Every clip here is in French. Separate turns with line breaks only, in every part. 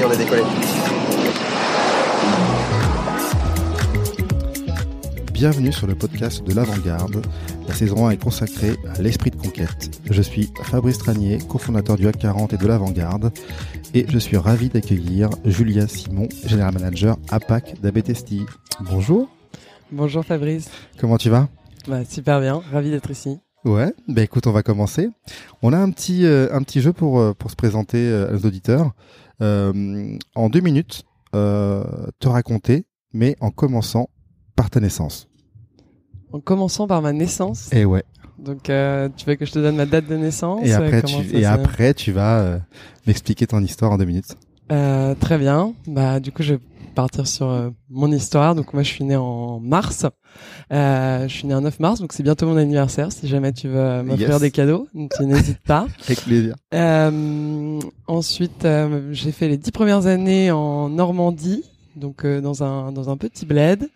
Y est, on a décollé.
Bienvenue sur le podcast de l'Avant-Garde. La saison 1 est consacrée à l'esprit de conquête. Je suis Fabrice Tranier, cofondateur du HAC 40 et de l'Avant-Garde, et je suis ravi d'accueillir Julia Simon, General Manager APAC d'Abetesti. Bonjour,
Bonjour Fabrice.
comment tu vas?
Bah, super bien, ravi d'être ici.
Ouais, bah écoute, on va commencer. On a un petit, euh, un petit jeu pour, euh, pour se présenter euh, à nos auditeurs. Euh, en deux minutes, euh, te raconter, mais en commençant par ta naissance.
En commençant par ma naissance.
Et ouais.
Donc, euh, tu veux que je te donne ma date de naissance
Et après, tu,
ça
et
se-
après, tu vas euh, m'expliquer ton histoire en deux minutes.
Euh, Très bien. Bah, du coup, je vais partir sur euh, mon histoire. Donc, moi, je suis né en mars. Euh, je suis né un 9 mars, donc c'est bientôt mon anniversaire. Si jamais tu veux m'offrir
Yes.
des cadeaux, tu n'hésites pas.
Avec plaisir.
Euh, ensuite, euh, j'ai fait les dix premières années en Normandie, donc euh, dans un dans un petit bled.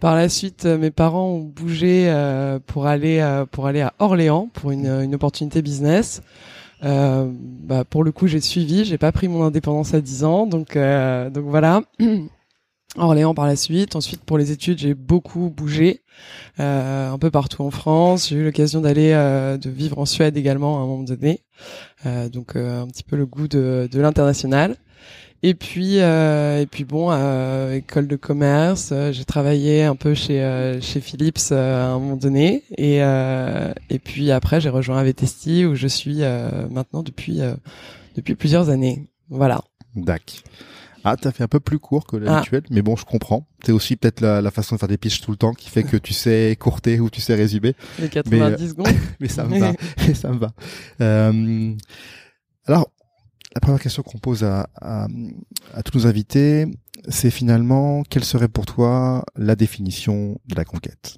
Par la suite, euh, mes parents ont bougé euh, pour aller euh, pour aller à Orléans pour une une opportunité business. Euh, bah, pour le coup, j'ai suivi. J'ai pas pris mon indépendance à 10 ans, donc euh, donc voilà. Orléans par la suite. Ensuite, pour les études, j'ai beaucoup bougé, euh, un peu partout en France. J'ai eu l'occasion d'aller, euh, de vivre en Suède également à un moment donné. Euh, donc euh, un petit peu le goût de, de l'international. Et puis, euh, et puis bon, euh, école de commerce. euh, j'ai travaillé un peu chez euh, chez Philips euh, à un moment donné. Et euh, et puis après, j'ai rejoint Avetesti où je suis euh, maintenant depuis euh, depuis plusieurs années. Voilà.
Dac. Ah, t'as fait un peu plus court que
Ah.
l'habituel, mais bon, je comprends. C'est aussi peut-être la, la façon de faire des pitches tout le temps qui fait que tu sais courter ou tu sais résumer,
Les 90 secondes.
mais ça me va, mais ça me va. Euh, alors, la première question qu'on pose à, tous nos invités, c'est finalement quelle serait pour toi la définition de la conquête?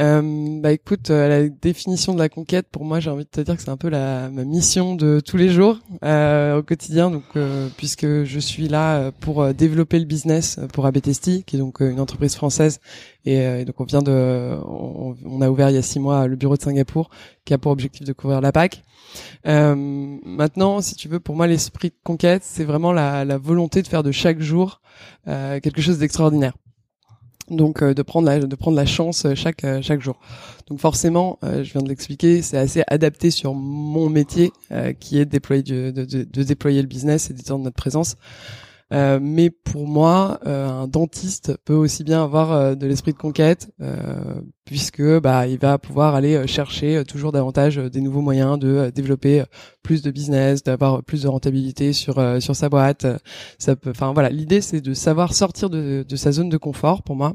Euh, bah écoute, euh, la définition de la conquête, pour moi, j'ai envie de te dire que c'est un peu la ma mission de tous les jours euh, au quotidien. Donc, euh, puisque je suis là euh, pour euh, développer le business pour Abetesti, qui est donc une entreprise française, et, et donc on vient de, on, on a ouvert il y a six mois le bureau de Singapour, qui a pour objectif de couvrir la PAC. Maintenant, si tu veux, pour moi, l'esprit de conquête, c'est vraiment la, la volonté de faire de chaque jour quelque chose d'extraordinaire donc euh, de prendre la de prendre la chance euh, chaque euh, chaque jour. Donc forcément, euh, je viens de l'expliquer, c'est assez adapté sur mon métier euh, qui est de déployer du- de, de, de déployer le business et d'étendre notre présence. Euh, mais pour moi, un dentiste peut aussi bien avoir de l'esprit de conquête, puisque bah il va pouvoir aller euh, chercher euh, toujours davantage euh, des nouveaux moyens de développer plus de business, d'avoir plus de rentabilité sur sur sa boîte. Ça peut, enfin voilà, l'idée c'est de savoir sortir de, de sa zone de confort pour moi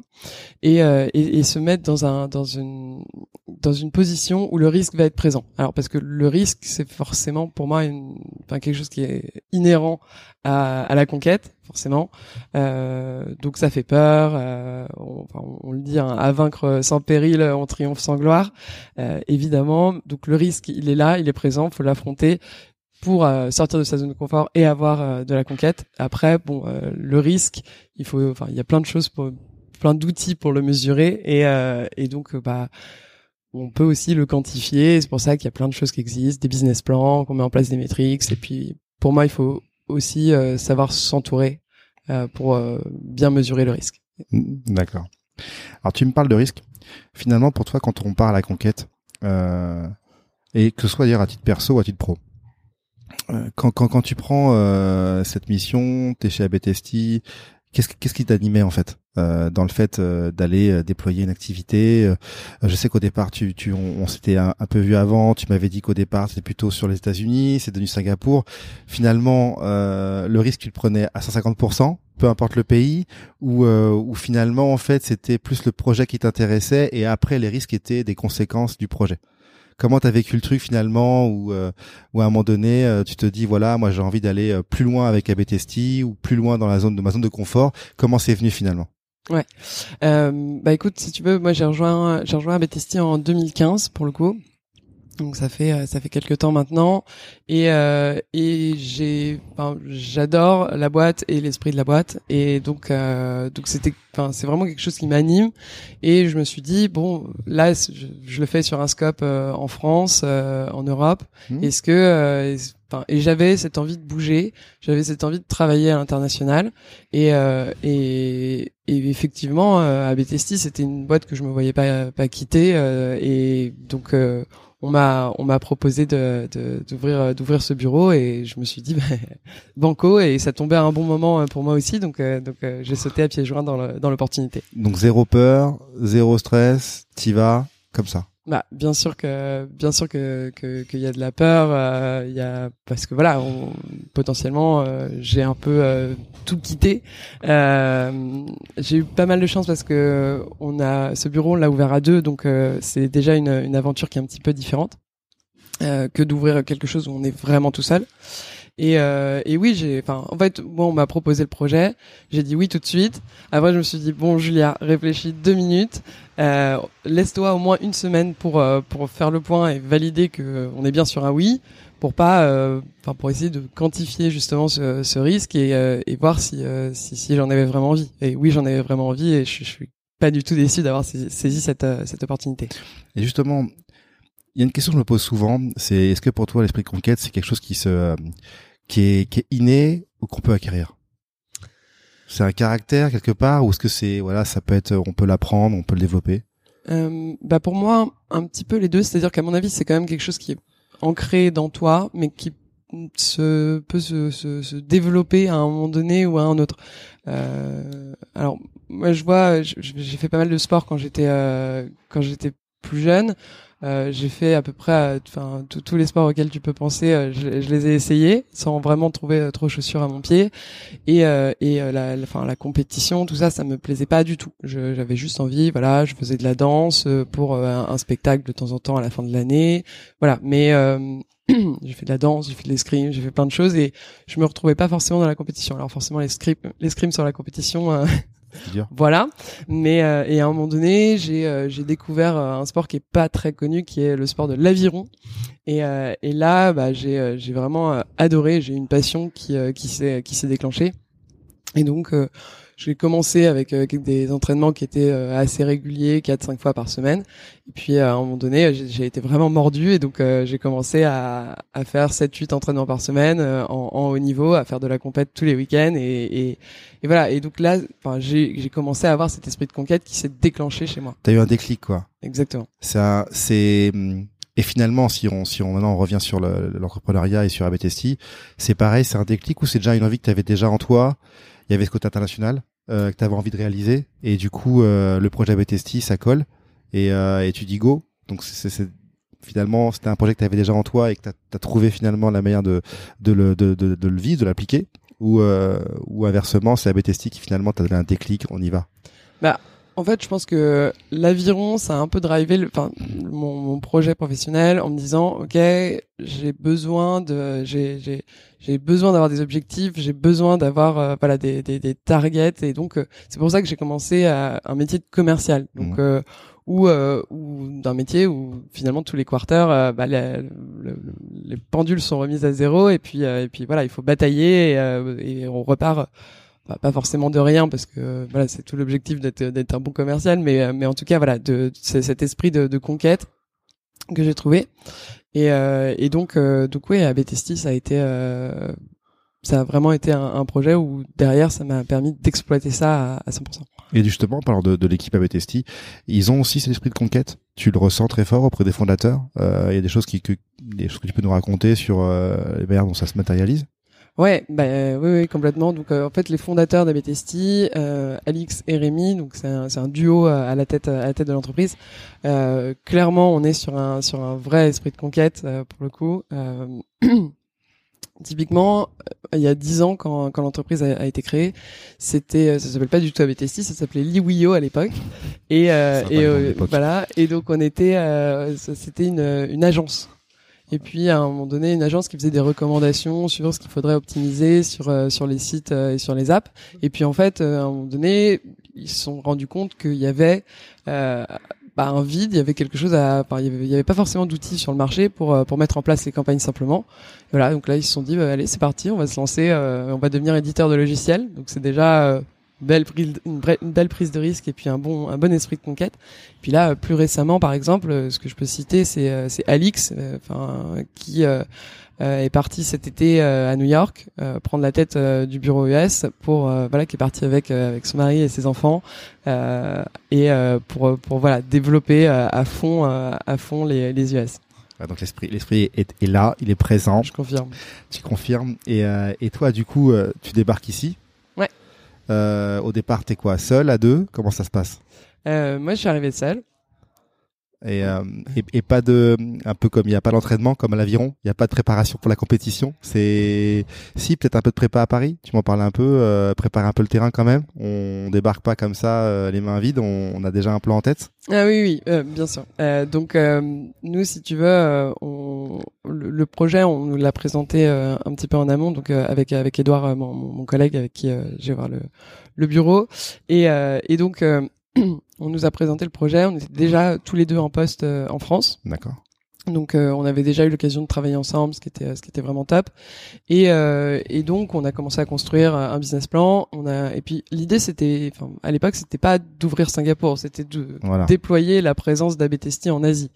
et, et, et se mettre dans un dans une dans une position où le risque va être présent. Alors parce que le risque c'est forcément pour moi une, enfin quelque chose qui est inhérent à, à la conquête forcément. Euh, donc ça fait peur. euh, on, le dit, hein, à vaincre sans péril, on triomphe sans gloire. Euh, évidemment, donc le risque il est là, il est présent, faut l'affronter pour euh, sortir de sa zone de confort et avoir euh, de la conquête. Après, bon, euh, le risque, il faut, enfin, il y a plein de choses pour, plein d'outils pour le mesurer et, euh, et donc, euh, bah, on peut aussi le quantifier. C'est pour ça qu'il y a plein de choses qui existent, des business plans, qu'on met en place des métriques. Et puis, pour moi, il faut aussi euh, savoir s'entourer euh, pour euh, bien mesurer le risque.
D'accord. Alors tu me parles de risque. Finalement, pour toi, quand on parle à la conquête, euh, et que ce soit dire à titre perso ou à titre pro, euh, quand, quand, quand tu prends euh, cette mission, t'es chez Abetesti, qu'est-ce qu'est-ce qui t'animait en fait? Euh, dans le fait euh, d'aller euh, déployer une activité euh, Je sais qu'au départ, tu, tu, on, on s'était un, peu vu avant. Tu m'avais dit qu'au départ, c'était plutôt sur les États-Unis, c'est devenu Singapour. Finalement, euh, le risque, tu le prenais à 150%, peu importe le pays, ou euh, finalement, en fait, c'était plus le projet qui t'intéressait et après, les risques étaient des conséquences du projet. comment t'as vécu le truc finalement ou euh, à un moment donné euh, tu te dis voilà moi j'ai envie d'aller plus loin avec ABTST ou plus loin dans la zone de ma zone de confort comment c'est venu finalement?
Ouais. Euh, bah écoute, si tu veux, moi j'ai rejoint j'ai rejoint ABTST en 2015 pour le coup. Donc ça fait euh, ça fait quelques temps maintenant et euh, et j'ai enfin, j'adore la boîte et l'esprit de la boîte et donc euh, donc c'était enfin c'est vraiment quelque chose qui m'anime et je me suis dit bon là je, je le fais sur un scope euh, en France euh, en Europe
Mhm.
est-ce que euh, est- et j'avais cette envie de bouger j'avais cette envie de travailler à l'international. Et euh, effectivement euh, ABTST c'était une boîte que je me voyais pas quitter euh, et donc on m'a on m'a proposé d'ouvrir d'ouvrir ce bureau et je me suis dit bah, banco et ça tombait à un bon moment pour moi aussi. Donc donc j'ai sauté à pieds joints dans l'opportunité.
donc zéro peur zéro stress t'y vas comme ça
Bah bien sûr que bien sûr que que qu'il y a de la peur euh, il y a parce que voilà on, potentiellement euh, j'ai un peu euh, tout quitté euh, j'ai eu pas mal de chance parce que on a ce bureau on l'a ouvert à deux donc euh, c'est déjà une une aventure qui est un petit peu différente que d'ouvrir quelque chose où on est vraiment tout seul et, euh, et oui, j'ai, enfin, en fait, moi, on m'a proposé le projet. J'ai dit oui tout de suite. Après, je me suis dit bon, Julia, réfléchis deux minutes. Euh, laisse-toi au moins une semaine pour euh, pour faire le point et valider que euh, on est bien sur un oui, pour pas, euh, enfin, pour essayer de quantifier justement ce, ce risque et, euh, et voir si si, si j'en avais vraiment envie. Et oui, j'en avais vraiment envie et je, je suis pas du tout déçu d'avoir saisi, saisi cette cette opportunité.
Et justement, il y a une question que je me pose souvent, c'est est-ce que pour toi l'esprit conquête c'est quelque chose qui se qui est qui est inné ou qu'on peut acquérir? C'est un caractère quelque part ou est-ce que c'est voilà, ça peut être on peut l'apprendre, on peut le développer?
Euh, bah pour moi, un petit peu les deux. C'est-à-dire qu'à mon avis, c'est quand même quelque chose qui est ancré dans toi, mais qui se peut se, se, se développer à un moment donné ou à un autre. Euh, alors moi, je vois, j'ai fait pas mal de sport quand j'étais euh, quand j'étais plus jeune. Euh, j'ai fait à peu près, euh, enfin tous- tous les sports auxquels tu peux penser, euh, je, je les ai essayés sans vraiment trouver euh, trop chaussures à mon pied. Et, euh, et euh, la, la, enfin, la compétition, tout ça, ça me plaisait pas du tout. J'avais juste envie, voilà, je faisais de la danse euh, pour euh, un, un spectacle de temps en temps à la fin de l'année, voilà. Mais euh, j'ai fait de la danse, j'ai fait de l'escrime, j'ai fait plein de choses et je me retrouvais pas forcément dans la compétition. Alors forcément, l'escrime, l'escrime sur la compétition, euh, Voilà. Mais euh, et à un moment donné, j'ai euh, j'ai découvert euh, un sport qui est pas très connu, qui est le sport de l'aviron. Et euh, et là, bah, j'ai euh, j'ai vraiment euh, adoré. J'ai une passion qui qui s'est qui s'est déclenchée. Et donc j'ai commencé avec, euh, des entraînements qui étaient euh, assez réguliers, 4-5 fois par semaine. Et puis à un moment donné, j'ai été vraiment mordu et donc euh, j'ai commencé à, à faire 7-8 entraînements par semaine euh, en, en haut niveau, à faire de la compète tous les week-ends et, et, et voilà. Et donc là, enfin, j'ai commencé à avoir cet esprit de conquête qui s'est déclenché chez moi.
T'as eu un déclic quoi.
Exactement.
Ça c'est et finalement si on si on maintenant on revient sur le- l'entrepreneuriat et sur ABTST, c'est pareil, c'est un déclic ou c'est déjà une envie que tu avais déjà en toi Il y avait ce côté international euh, que tu avais envie de réaliser et du coup euh, le projet ABTST ça colle et euh, et tu dis go. Donc c'est finalement c'était un projet que tu avais déjà en toi et que tu as, trouvé finalement la manière de de le de, de, le vivre, de l'appliquer ou euh, ou inversement c'est ABTST qui finalement t'a donné un déclic, on y va.
En fait, je pense que l'aviron, ça a un peu drivé le, enfin, mon, mon projet professionnel en me disant, ok, j'ai besoin de, j'ai, j'ai, besoin d'avoir des objectifs, j'ai besoin d'avoir, euh, voilà, des, des, des targets, et donc euh, c'est pour ça que j'ai commencé à un métier de commercial, donc
Mhm.
euh, ou euh, ou d'un métier où finalement tous les quarters, euh, bah, les, le- le- les pendules sont remises à zéro, et puis euh, et puis voilà, il faut batailler et, euh, et on repart bah, pas forcément de rien parce que euh, voilà c'est tout l'objectif d'être d'être un bon commercial mais euh, mais en tout cas voilà de c'est cet esprit de, de conquête que j'ai trouvé et euh, et donc euh, donc oui à Betesti ça a été euh, ça a vraiment été un, projet où derrière ça m'a permis d'exploiter ça à, à 100%.
Et justement, en parlant de, de l'équipe ABTST, ils ont aussi cet esprit de conquête. Tu le ressens très fort auprès des fondateurs. Il y a des choses qui, que, des choses que tu peux nous raconter sur euh, les manières dont ça se matérialise.
Ouais, bah euh, oui, oui, complètement. Donc euh, en fait, les fondateurs d'Abetesti, euh, Alix et Rémi, donc c'est un, un duo euh, à la tête à la tête de l'entreprise. Euh, clairement, on est sur un sur un vrai esprit de conquête euh, pour le coup. Euh, Typiquement, il y a dix ans, quand, quand l'entreprise a, a été créée, c'était, ça s'appelle pas du tout ABTST, ça s'appelait Liwio à l'époque. Et, euh, et voilà. Et donc on était, euh, c'était une, une agence. Et puis à un moment donné, une agence qui faisait des recommandations sur ce qu'il faudrait optimiser sur euh, sur les sites euh, et sur les apps. Et puis en fait, euh, à un moment donné, ils se sont rendus compte qu'il y avait euh, bah, un vide, il y avait quelque chose à, enfin, il y avait, pas forcément d'outils sur le marché pour pour mettre en place les campagnes simplement. Voilà, donc là ils se sont dit, bah, allez c'est parti, on va se lancer, euh, on va devenir éditeur de logiciels. Donc c'est déjà euh, belle prise, une, belle prise de risque et puis un bon un bon esprit de conquête. Puis là, euh, plus récemment, par exemple, euh, ce que je peux citer, c'est euh, c'est Alix, enfin qui est parti cet été à New York prendre la tête du bureau US pour voilà qui est parti avec avec son mari et ses enfants et pour pour voilà développer à fond à fond les les US.
Donc l'esprit, l'esprit est, est là, il est présent.
Je confirme.
Tu confirmes. Et, euh, et toi, du coup, euh, tu débarques ici. Euh, au départ, t'es quoi, seul, à deux? Comment ça se passe?
Euh, moi, je suis arrivé seul.
Et, euh, et, et pas de, un peu comme il n'y a pas d'entraînement, comme à l'aviron, il n'y a pas de préparation pour la compétition. C'est, si peut-être un peu de prépa à Paris. Tu m'en parlais un peu, euh, préparer un peu le terrain quand même. On débarque pas comme ça, euh, les mains vides. On, on a déjà un plan en tête.
Ah oui, oui, euh, bien sûr. Euh, donc euh, nous, si tu veux, euh, on, le, le projet, on nous l'a présenté euh, un petit peu en amont, donc euh, avec avec Edouard, mon, mon collègue avec qui euh, j'ai voir le le bureau, et euh, et donc euh, on nous a présenté le projet. On était déjà tous les deux en poste euh, en France.
D'accord.
Donc euh, on avait déjà eu l'occasion de travailler ensemble, ce qui était ce qui était vraiment top. Et euh, et donc on a commencé à construire un business plan. On a et puis l'idée c'était, enfin à l'époque c'était pas d'ouvrir Singapour, c'était de
Voilà.
déployer la présence d'ABTST en Asie.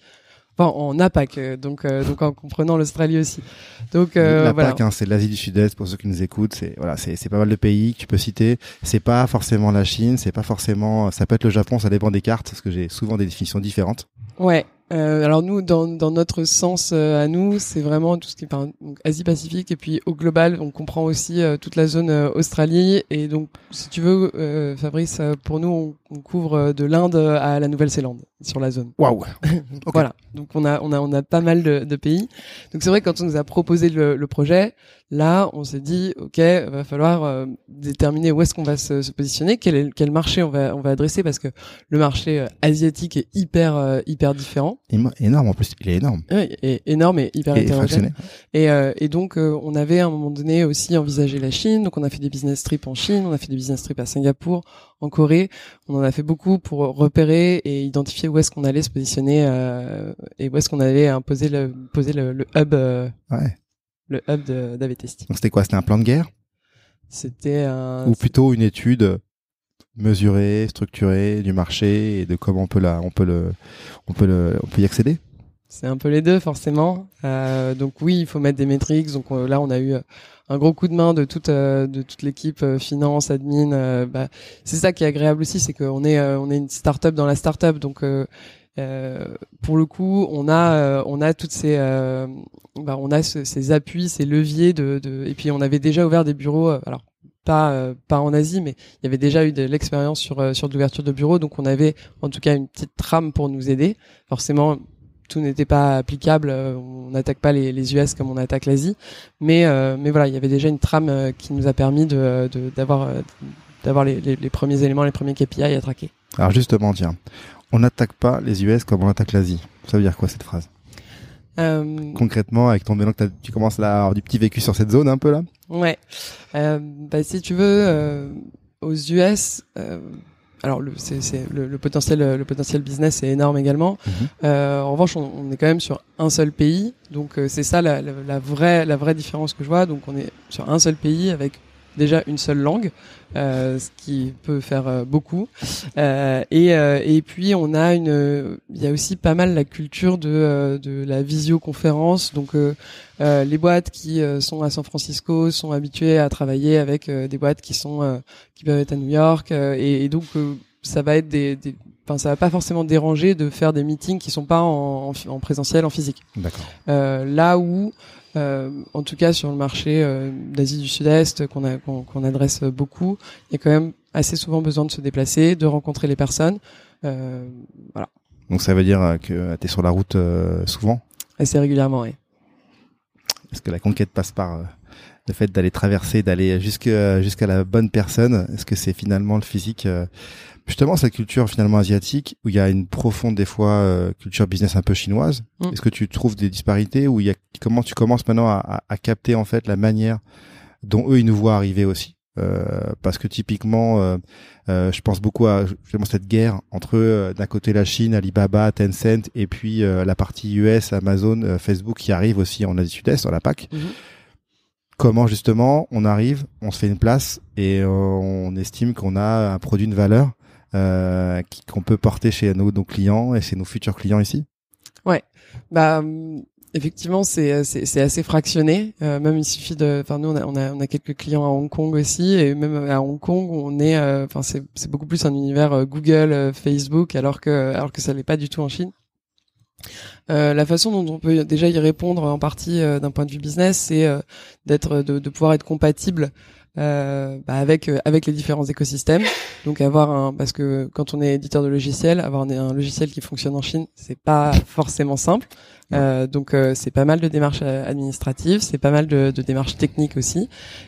Enfin en APAC, euh, donc euh, donc en comprenant l'Australie aussi. Donc euh,
la
voilà.
PAC, hein, c'est l'Asie du Sud-Est pour ceux qui nous écoutent. C'est voilà, c'est c'est pas mal de pays que tu peux citer. C'est pas forcément la Chine, c'est pas forcément. Ça peut être le Japon, ça dépend des cartes parce que j'ai souvent des définitions différentes.
Ouais. Euh, alors nous, dans, dans notre sens euh, à nous, c'est vraiment tout ce qui est enfin, donc Asie-Pacifique et puis au global, on comprend aussi euh, toute la zone Australie et donc si tu veux, euh, Fabrice, pour nous, on, on couvre de l'Inde à la Nouvelle-Zélande sur la zone.
Waouh. Ok.
Voilà. Donc on a on a on a pas mal de, de pays. Donc c'est vrai que quand on nous a proposé le, le projet, là on s'est dit ok, va falloir euh, déterminer où est-ce qu'on va se, se positionner, quel est quel marché on va on va adresser parce que le marché euh, asiatique est hyper euh, hyper différent,
Émo- Énorme en plus, il est énorme.
Et énorme et hyper
Et
hétérogène. Et, euh, et donc, euh, on avait à un moment donné aussi envisagé la Chine. Donc, on a fait des business trips en Chine, on a fait des business trips à Singapour, en Corée. On en a fait beaucoup pour repérer et identifier où est-ce qu'on allait se positionner euh, et où est-ce qu'on allait imposer le, poser le, le hub, euh,
Ouais.
le hub d'AVTST.
Donc c'était quoi? C'était un plan de guerre?
C'était un.
ou plutôt une étude mesurée, structurée du marché et de comment on peut la, on peut le, on peut le, on peut y accéder?
C'est un peu les deux forcément. Euh, donc oui, il faut mettre des métriques. Donc euh, là, on a eu euh, un gros coup de main de toute euh, de toute l'équipe finance, admin. bah, c'est ça qui est agréable aussi, c'est qu'on est on est une start-up dans la start-up. Donc pour le coup, on a on a toutes ces bah, on a ce- ces appuis, ces leviers de, de et puis on avait déjà ouvert des bureaux. alors pas pas en Asie, mais il y avait déjà eu de l'expérience sur sur l'ouverture de bureaux. Donc on avait en tout cas une petite trame pour nous aider. Forcément tout n'était pas applicable. euh, On n'attaque pas les, les US comme on attaque l'Asie, mais euh, mais voilà, il y avait déjà une trame euh, qui nous a permis de d'avoir d'avoir les, les, les premiers éléments, les premiers KPI à traquer.
Alors justement, tiens, on n'attaque pas les US comme on attaque l'Asie. Ça veut dire quoi cette phrase?
Euh,
Concrètement, avec ton bilan, que tu commences là à avoir du petit vécu sur cette zone un peu là?
ouais. Euh, bah, si tu veux, euh, aux US. Alors le, c'est, c'est le, le potentiel le potentiel business est énorme également.
Mhm.
Euh, en revanche, on, on est quand même sur un seul pays, donc euh, c'est ça la, la, la vraie la vraie différence que je vois. Donc on est sur un seul pays avec déjà une seule langue, euh, ce qui peut faire euh, beaucoup. Euh, et, et puis on a une, il y a aussi pas mal la culture de, de la visioconférence. Donc les boîtes qui sont à San Francisco sont habituées à travailler avec des boîtes qui sont qui peuvent être à New York. et, et donc ça va être des, des Enfin, ça va pas forcément déranger de faire des meetings qui sont pas en, en, en présentiel, en physique.
D'accord.
Euh, là où, euh, en tout cas sur le marché euh, d'Asie du Sud-Est qu'on adresse beaucoup, il y a quand même assez souvent besoin de se déplacer, de rencontrer les personnes, euh, voilà,
Donc ça veut dire que tu es sur la route souvent?
assez régulièrement. Ouais.
Est-ce que la conquête passe par le fait d'aller traverser, d'aller jusqu'à jusqu'à la bonne personne Est-ce que c'est finalement le physique euh, Justement, cette culture finalement asiatique, où il y a une profonde des fois euh, culture business un peu chinoise.
Mm.
Est-ce que tu trouves des disparités où il y a comment tu commences maintenant à, à, à capter en fait la manière dont eux ils nous voient arriver aussi euh, parce que typiquement, euh, euh, je pense beaucoup à justement cette guerre entre euh, d'un côté la Chine, Alibaba, Tencent, et puis euh, la partie US, Amazon, euh, Facebook qui arrive aussi en Asie Sud-Est, dans la PAC.
Mhm.
Comment justement on arrive, on se fait une place et euh, on estime qu'on a un produit de valeur euh, qu'on peut porter chez nos, nos clients et chez nos futurs clients ici?
Bah hum, effectivement c'est c'est c'est assez fractionné. Euh, même il suffit de. Enfin nous on a on a on a quelques clients à Hong Kong aussi et même à Hong Kong on est. euh, Enfin c'est c'est beaucoup plus un univers euh, Google, euh, Facebook alors que alors que ça l'est pas du tout en Chine. Euh, la façon dont on peut déjà y répondre en partie euh, d'un point de vue business, c'est euh, d'être de, pouvoir être compatible bah, avec euh, avec les différents écosystèmes. Donc avoir un parce que quand on est éditeur de logiciels, avoir un, un logiciel qui fonctionne en Chine, c'est pas forcément simple. Euh, donc euh, c'est pas mal de démarches euh, administratives, c'est pas mal de, de démarches techniques aussi.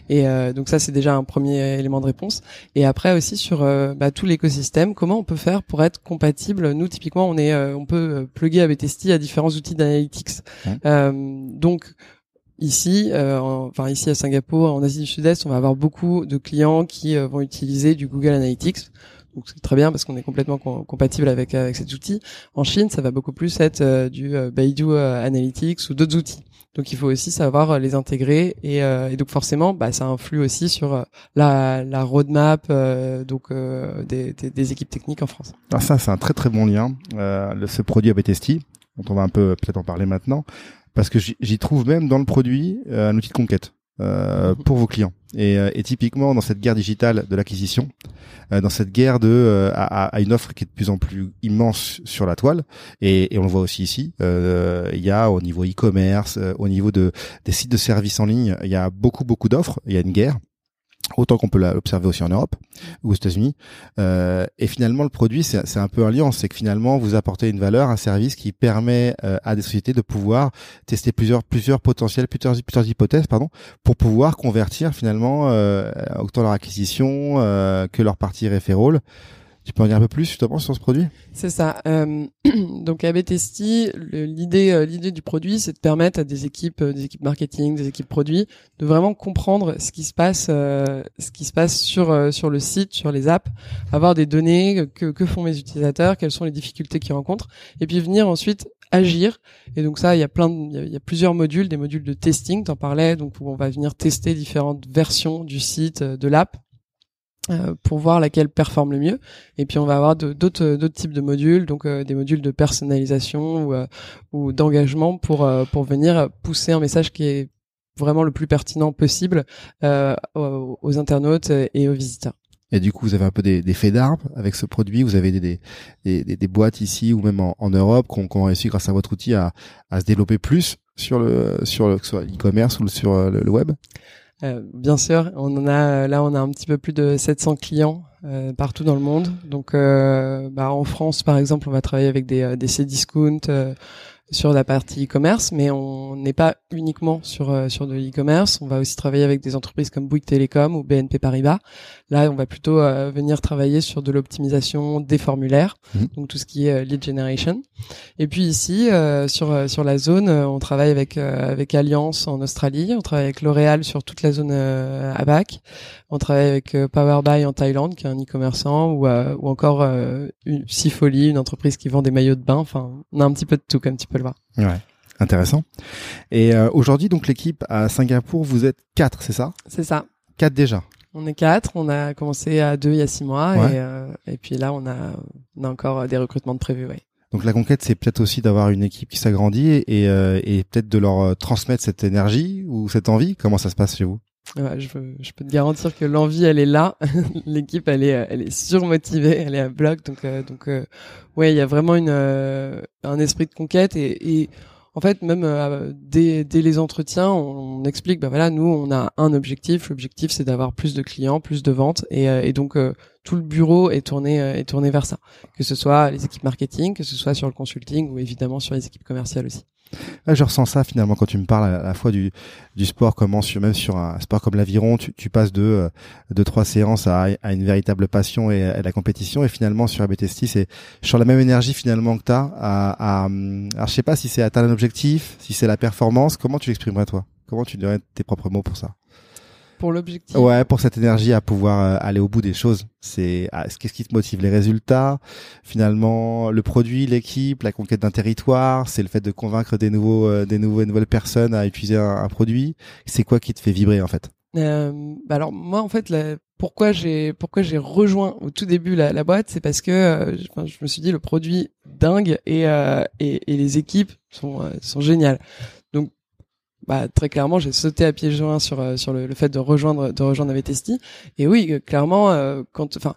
Et euh, donc ça c'est déjà un premier élément de réponse. Et après aussi sur euh, bah, tout l'écosystème, comment on peut faire pour être compatible? Nous typiquement on est euh, on peut euh, plugger ABTST à différents outils d'analytics.
Ouais.
Euh, donc Ici, euh, en- enfin ici à Singapour, en Asie du Sud-Est, on va avoir beaucoup de clients qui euh, vont utiliser du Google Analytics. Donc c'est très bien parce qu'on est complètement com- compatible avec avec cet outil. En Chine, ça va beaucoup plus être euh, du euh, Baidu Analytics ou d'autres outils. Donc il faut aussi savoir les intégrer et, et donc forcément, bah, ça influe aussi sur la, la roadmap donc des, des, des équipes techniques en France.
Alors ça, c'est un très très bon lien. Ce produit ABTST, dont on va un peu peut-être en parler maintenant, parce que j'y- trouve même dans le produit euh, un outil de conquête euh, pour vos clients. Et, euh, et typiquement dans cette guerre digitale de l'acquisition, euh, dans cette guerre de euh, à, à- à une offre qui est de plus en plus immense sur la toile, et, et on le voit aussi ici, euh, il y a au niveau e-commerce, euh, au niveau de des sites de services en ligne, il y a beaucoup beaucoup d'offres, il y a une guerre. Autant qu'on peut l'observer aussi en Europe ou aux États-Unis. Euh, et finalement, le produit, c'est un peu un lien. C'est que finalement, vous apportez une valeur, un service qui permet euh, à des sociétés de pouvoir tester plusieurs, plusieurs potentiels, plusieurs, plusieurs hypothèses, pardon, pour pouvoir convertir finalement euh, autant leur acquisition euh, que leur partie référole. Tu peux en dire un peu plus justement sur ce produit?
C'est ça. Euh, donc AB Testi, le- l'idée euh, l'idée du produit, c'est de permettre à des équipes euh, des équipes marketing, des équipes produits de vraiment comprendre ce qui se passe ce qui se passe sur sur le site, sur les apps, avoir des données que que font mes utilisateurs, quelles sont les difficultés qu'ils rencontrent et puis venir ensuite agir. Et donc ça il y a plein de, il y a- plusieurs modules des modules de testing t'en parlais donc où on va venir tester différentes versions du site de l'app pour voir laquelle performe le mieux et puis on va avoir d'autres d'autres types de modules, donc euh, des modules de personnalisation ou, euh, ou d'engagement pour euh, pour venir pousser un message qui est vraiment le plus pertinent possible euh, aux, aux internautes et aux visiteurs.
Et du coup, vous avez un peu des, des faits d'arbre avec ce produit. Vous avez des, des, des, des- boîtes ici ou même en, en Europe qui ont réussi grâce à votre outil à, à se développer plus sur le sur le que ce soit l'e-commerce ou sur euh, le web?
Euh, bien sûr, on en a là on a un petit peu plus de 700 clients euh, partout dans le monde. Donc euh, bah, en France par exemple, on va travailler avec des euh, des Cdiscount euh, sur la partie e-commerce, mais on n'est pas uniquement sur euh, sur de l'e-commerce. On va aussi travailler avec des entreprises comme Bouygues Télécom ou BNP Paribas. Là, on va plutôt euh, venir travailler sur de l'optimisation des formulaires,
Mhm.
donc tout ce qui est euh, lead generation. Et puis ici, euh, sur euh, sur la zone, on travaille avec euh, avec Alliance en Australie, on travaille avec L'Oréal sur toute la zone euh, ABAC, on travaille avec Powerbuy en Thaïlande, qui est un e-commerçant, ou euh, ou encore euh, une Sifoli, une entreprise qui vend des maillots de bain. Enfin, on a un petit peu de tout, comme tu peux le voir.
Ouais. Intéressant. Et euh, aujourd'hui, donc l'équipe à Singapour, vous êtes quatre, c'est ça?
C'est ça.
Quatre déjà.
On est quatre. On a commencé à deux il y a six mois,
Ouais.
et euh, et puis là, on a on a encore des recrutements de prévus. Ouais.
Donc la conquête, c'est peut-être aussi d'avoir une équipe qui s'agrandit et, et, euh, et peut-être de leur euh, transmettre cette énergie ou cette envie. Comment ça se passe chez vous?
Ouais, je, je peux te garantir que l'envie, elle est là. L'équipe, elle est, elle est surmotivée, elle est à bloc. Donc, euh, donc, euh, ouais, il y a vraiment une, euh, un esprit de conquête et, et en fait, même euh, dès, dès les entretiens, on, on explique, bah voilà, nous, on a un objectif. L'objectif, c'est d'avoir plus de clients, plus de ventes, et, euh, et donc euh, tout le bureau est tourné, est tourné vers ça. Que ce soit les équipes marketing, que ce soit sur le consulting ou évidemment sur les équipes commerciales aussi.
Là, je ressens ça finalement quand tu me parles à la fois du, du sport, comment même sur un sport comme l'aviron, tu, tu passes de, euh, de trois séances à, à une véritable passion et à la compétition. Et finalement, sur ABTST, c'est sur la même énergie finalement que tu as. À, à, alors, je sais pas si c'est atteindre un objectif, si c'est la performance. Comment tu l'exprimerais toi? Comment tu donnerais tes propres mots pour ça?
Pour l'objectif.
Ouais, pour cette énergie à pouvoir euh, aller au bout des choses. C'est ah, qu'est-ce qui te motive Les résultats, finalement, le produit, l'équipe, la conquête d'un territoire. C'est le fait de convaincre des nouveaux, euh, des nouveaux, nouvelles personnes à utiliser un, produit. C'est quoi qui te fait vibrer en fait?
Euh, bah alors moi en fait pourquoi j'ai pourquoi j'ai rejoint au tout début la, la boîte c'est parce que euh, je, me suis dit le produit dingue et et, et, les équipes sont sont géniales bah, très clairement, j'ai sauté à pieds joints sur euh, sur le, fait de rejoindre de rejoindre Avetesti. Et oui, euh, clairement, euh, quand, enfin,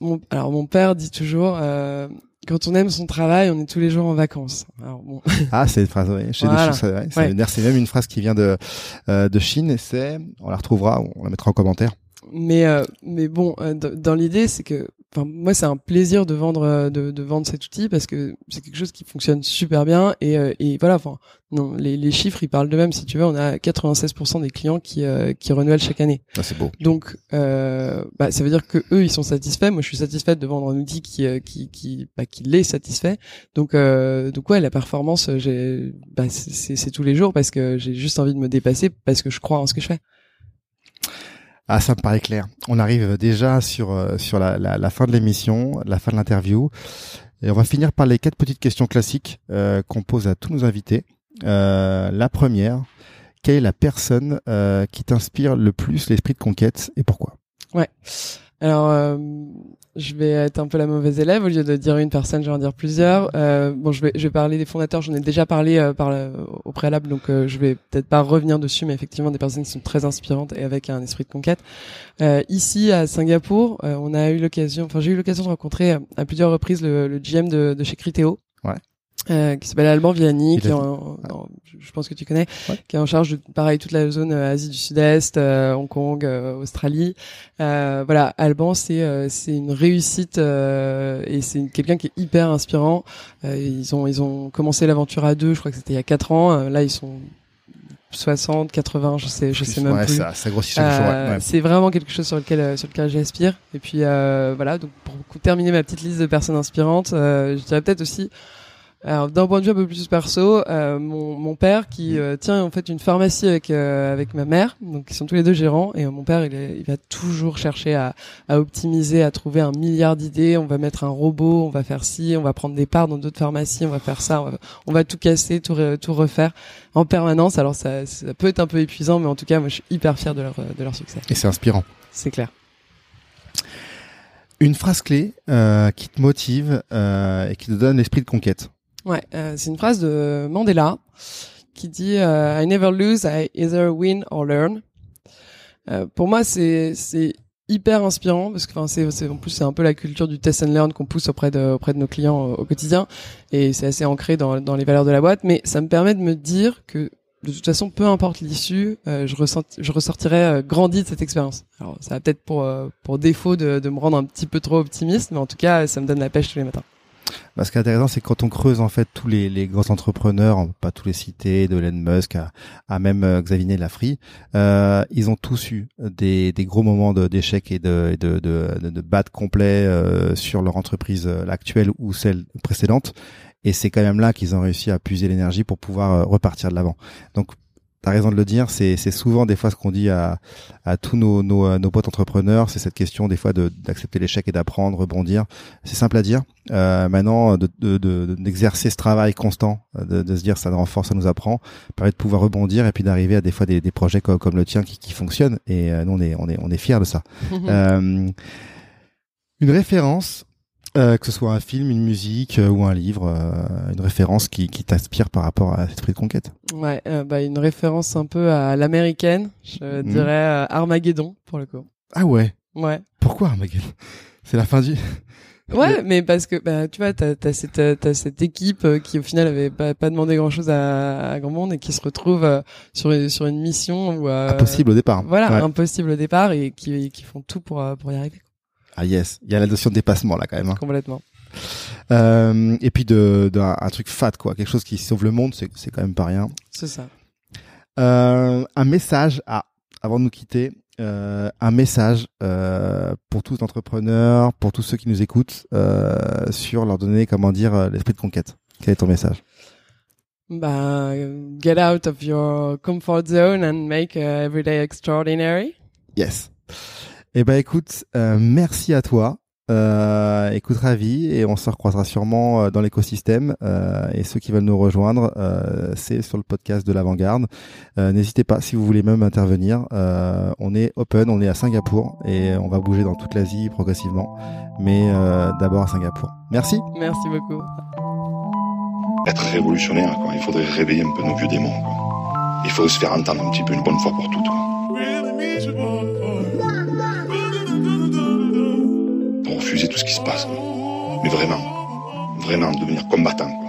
mon, alors mon père dit toujours. Euh, quand on aime son travail, on est tous les jours en vacances. Alors, bon.
Ah, c'est une phrase, oui. Voilà. C'est même une phrase qui vient de de Chine et c'est, on la retrouvera, on la mettra en commentaire.
Mais mais bon, dans l'idée, c'est que enfin moi c'est un plaisir de vendre euh, de, de, vendre cet outil parce que c'est quelque chose qui fonctionne super bien et, euh, et voilà enfin non les, les chiffres ils parlent de même si tu veux on a 96% des clients qui euh, qui renouvellent chaque année.
Ah, c'est beau.
Donc euh, bah, ça veut dire que eux ils sont satisfaits. Moi je suis satisfait de vendre un outil qui qui qui bah, qui les satisfait. Donc donc ouais la performance j'ai bah, c'est tous les jours parce que j'ai juste envie de me dépasser parce que je crois en ce que je fais
ah, ça me paraît clair. On arrive déjà sur euh, sur la, fin de l'émission, la fin de l'interview, et on va finir par les quatre petites questions classiques euh, qu'on pose à tous nos invités. Euh, la première, quelle est la personne euh, qui t'inspire le plus l'esprit de conquête et pourquoi?
Ouais. Alors, euh, je vais être un peu la mauvaise élève. Au lieu de dire une personne, je vais en dire plusieurs. Euh, bon, je vais, je vais parler des fondateurs. J'en ai déjà parlé euh, par au préalable, donc euh, je vais peut-être pas revenir dessus, mais effectivement, des personnes qui sont très inspirantes et avec un esprit de conquête. ici, à Singapour, on a eu l'occasion, enfin, j'ai eu l'occasion de rencontrer à plusieurs reprises le, le GM de, de chez Criteo.
Ouais.
Euh, qui s'appelle Alban Vianney, qui est en, je pense que tu connais, qui est en charge de pareil toute la zone euh, Asie du Sud-Est, euh, Hong Kong, Australie. voilà, Alban c'est c'est une réussite et c'est quelqu'un qui est hyper inspirant. ils ont ils ont commencé l'aventure à deux, je crois que c'était il y a quatre ans. là ils sont 60, 80, je sais, je sais même
ouais,
plus.
Ça, ça grossit jour. Ouais.
C'est vraiment quelque chose sur lequel sur lequel j'aspire. Et puis voilà, donc pour terminer ma petite liste de personnes inspirantes, je dirais peut-être aussi alors d'un point de vue un peu plus perso, euh, mon, mon, père qui euh, tient en fait une pharmacie avec euh, avec ma mère, donc ils sont tous les deux gérants et mon père il, est, il va toujours chercher à, à optimiser, à trouver un milliard d'idées. On va mettre un robot, on va faire ci, on va prendre des parts dans d'autres pharmacies, on va faire ça, on va, on va tout casser, tout tout refaire en permanence. Alors ça, ça peut être un peu épuisant, mais en tout cas moi je suis hyper fier de leur de leur succès.
Et c'est inspirant.
C'est clair.
Une phrase clé euh, qui te motive euh, et qui te donne l'esprit de conquête.
Ouais, euh, c'est une phrase de Mandela qui dit euh, I never lose, I either win or learn. Euh, pour moi, c'est c'est hyper inspirant parce que enfin c'est en plus c'est un peu la culture du test and learn qu'on pousse auprès de auprès de nos clients au, quotidien et c'est assez ancré dans dans les valeurs de la boîte. Mais ça me permet de me dire que de toute façon, peu importe l'issue, euh, je, ressent, je ressortirai euh, grandi de cette expérience. Alors, ça va peut-être pour pour défaut de, de me rendre un petit peu trop optimiste, mais en tout cas, ça me donne la pêche tous les matins.
Bah, ce qui est intéressant, c'est quand on creuse en fait tous les, les grands entrepreneurs, pas tous les cités, de Elon Musk à, même euh, Xavier Lafrie, euh, ils ont tous eu des, gros moments d'échec et de, de, de, euh, sur leur entreprise euh, actuelle ou celle précédente. Et c'est quand même là qu'ils ont réussi à puiser l'énergie pour pouvoir repartir de l'avant. T'as raison de le dire, c'est souvent des fois ce qu'on dit à, à tous nos, nos, nos potes entrepreneurs, c'est cette question des fois d'accepter l'échec et d'apprendre, rebondir. C'est simple à dire. Euh, maintenant, d'exercer de, de, ce travail constant, de, de, se dire ça nous renforce, ça nous apprend, permet de pouvoir rebondir et puis d'arriver à des fois des, des projets comme, comme, le tien qui, qui fonctionnent. Et euh, nous, on est, on est, on est fiers de ça. euh, une référence euh, que ce soit un film, une musique euh, ou un livre, euh, une référence qui, qui t'inspire par rapport à cet esprit de conquête.
Ouais, bah une référence un peu à l'américaine, je hmm. dirais Armageddon pour le coup.
Ah ouais.
Ouais.
Pourquoi Armageddon? C'est la fin du.
Ouais, mais parce que bah tu vois, t'as as cette as cette équipe qui au final avait pas, pas demandé grand chose à, à, grand monde et qui se retrouve sur sur une mission où
impossible au départ.
Voilà, impossible au départ et qui qui font tout pour pour y arriver.
Ah yes, il y a la notion de dépassement là quand même. Hein.
Complètement.
Euh, et puis de, de un, un truc fat quoi, quelque chose qui sauve le monde, c'est c'est quand même pas rien.
C'est ça.
Euh, un message à avant de nous quitter, euh, un message euh, pour tous les entrepreneurs, pour tous ceux qui nous écoutent, euh, sur leur donner comment dire l'esprit de conquête. Quel est ton message?
Bah, get out of your comfort zone and make uh, every day extraordinary.
Yes. Eh ben écoute, euh, merci à toi. Euh, écoute ravi et on se recroisera sûrement euh, dans l'écosystème euh, et ceux qui veulent nous rejoindre euh, c'est sur le podcast de l'avant-garde Euh, n'hésitez pas si vous voulez même intervenir Euh, on est open on est à Singapour et on va bouger dans toute l'Asie progressivement mais euh, d'abord à Singapour merci
Merci beaucoup.
être révolutionnaire, quoi. Il faudrait réveiller un peu nos vieux démons, quoi. Il faudrait se faire entendre un petit peu une bonne fois pour toutes, quoi. Tout ce qui se passe. Mais vraiment, vraiment devenir combattant.